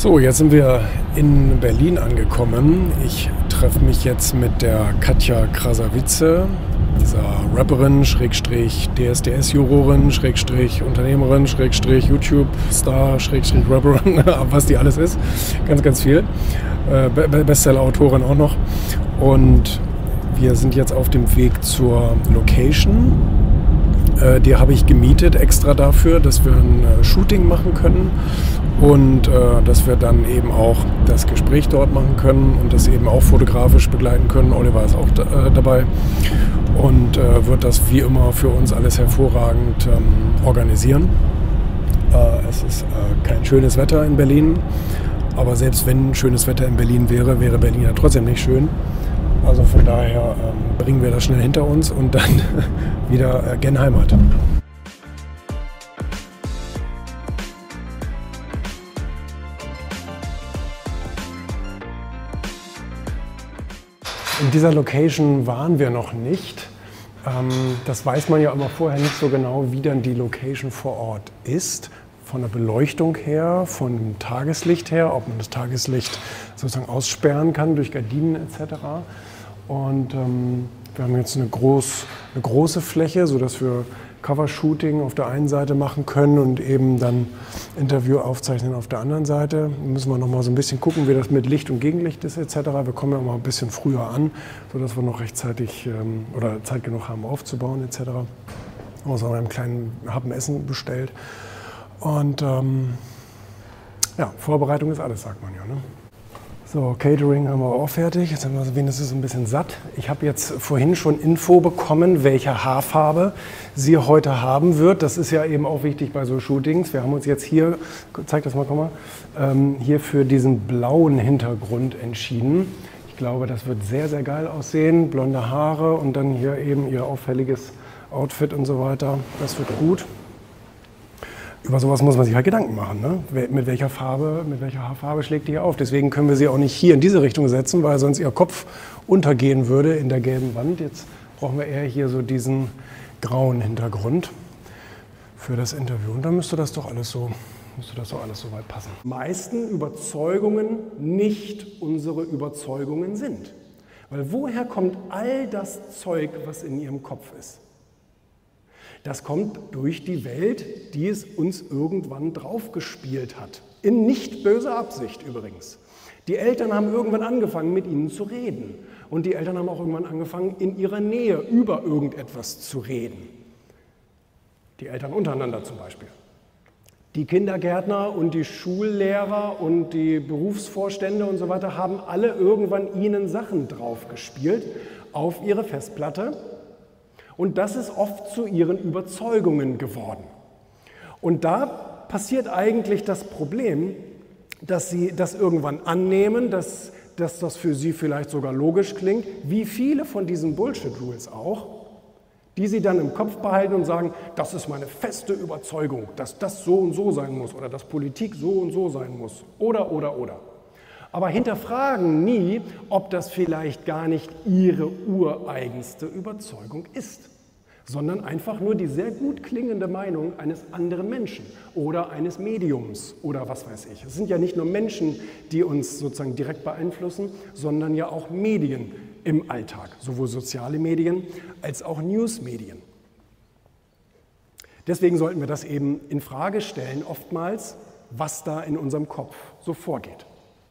So, jetzt sind wir in Berlin angekommen. Ich treffe mich jetzt mit der Katja Krasavice, dieser Rapperin, Schrägstrich DSDS-Jurorin, Schrägstrich Unternehmerin, Schrägstrich YouTube-Star, Schrägstrich Rapperin, was die alles ist. Ganz, ganz viel. Äh, Bestseller-Autorin auch noch. Und wir sind jetzt auf dem Weg zur Location. Äh, die habe ich gemietet extra dafür, dass wir ein äh, Shooting machen können und äh, dass wir dann eben auch das Gespräch dort machen können und das eben auch fotografisch begleiten können. Oliver ist auch da, äh, dabei und äh, wird das wie immer für uns alles hervorragend ähm, organisieren. Es ist kein schönes Wetter in Berlin, aber selbst wenn schönes Wetter in Berlin wäre, wäre Berlin ja trotzdem nicht schön. Also von daher ähm, bringen wir das schnell hinter uns und dann wieder äh, gen Heimat. In dieser Location waren wir noch nicht. Ähm, das weiß man ja immer vorher nicht so genau, wie dann die Location vor Ort ist. Von der Beleuchtung her, von dem Tageslicht her, ob man das Tageslicht sozusagen aussperren kann durch Gardinen etc. Und ähm, wir haben jetzt eine, groß, eine große Fläche, sodass wir Covershooting auf der einen Seite machen können und eben dann Interview aufzeichnen auf der anderen Seite. Müssen wir noch mal so ein bisschen gucken, wie das mit Licht und Gegenlicht ist etc. Wir kommen ja mal ein bisschen früher an, sodass wir noch rechtzeitig ähm, oder Zeit genug haben aufzubauen etc. Haben uns auch einen kleinen Happen Essen bestellt. Und ähm, ja, Vorbereitung ist alles, sagt man ja. Ne? So, Catering haben wir auch fertig. Jetzt sind wir wenigstens ein bisschen satt. Ich habe jetzt vorhin schon Info bekommen, welche Haarfarbe sie heute haben wird. Das ist ja eben auch wichtig bei so Shootings. Wir haben uns jetzt hier, zeig das mal, komm mal, ähm, hier für diesen blauen Hintergrund entschieden. Ich glaube, das wird sehr, sehr geil aussehen. Blonde Haare und dann hier eben ihr auffälliges Outfit und so weiter. Das wird gut über sowas muss man sich halt Gedanken machen. Ne? Mit welcher Farbe, mit welcher Haarfarbe schlägt die auf? Deswegen können wir sie auch nicht hier in diese Richtung setzen, weil sonst ihr Kopf untergehen würde in der gelben Wand. Jetzt brauchen wir eher hier so diesen grauen Hintergrund für das Interview. Und dann müsste das doch alles so, müsste das doch alles so weit passen. Meisten Überzeugungen nicht unsere Überzeugungen sind. Weil woher kommt all das Zeug, was in ihrem Kopf ist? Das kommt durch die Welt, die es uns irgendwann draufgespielt hat. In nicht böser Absicht übrigens. Die Eltern haben irgendwann angefangen, mit ihnen zu reden. Und die Eltern haben auch irgendwann angefangen, in ihrer Nähe über irgendetwas zu reden. Die Eltern untereinander zum Beispiel. Die Kindergärtner und die Schullehrer und die Berufsvorstände und so weiter haben alle irgendwann ihnen Sachen draufgespielt auf ihre Festplatte und das ist oft zu ihren Überzeugungen geworden. Und da passiert eigentlich das Problem, dass sie das irgendwann annehmen, dass, dass das für sie vielleicht sogar logisch klingt, wie viele von diesen Bullshit-Rules auch, die sie dann im Kopf behalten und sagen, das ist meine feste Überzeugung, dass das so und so sein muss oder dass Politik so und so sein muss oder oder oder. Aber hinterfragen nie, ob das vielleicht gar nicht ihre ureigenste Überzeugung ist, sondern einfach nur die sehr gut klingende Meinung eines anderen Menschen oder eines Mediums oder was weiß ich. Es sind ja nicht nur Menschen, die uns sozusagen direkt beeinflussen, sondern ja auch Medien im Alltag, sowohl soziale Medien als auch Newsmedien. Deswegen sollten wir das eben in Frage stellen, oftmals, was da in unserem Kopf so vorgeht.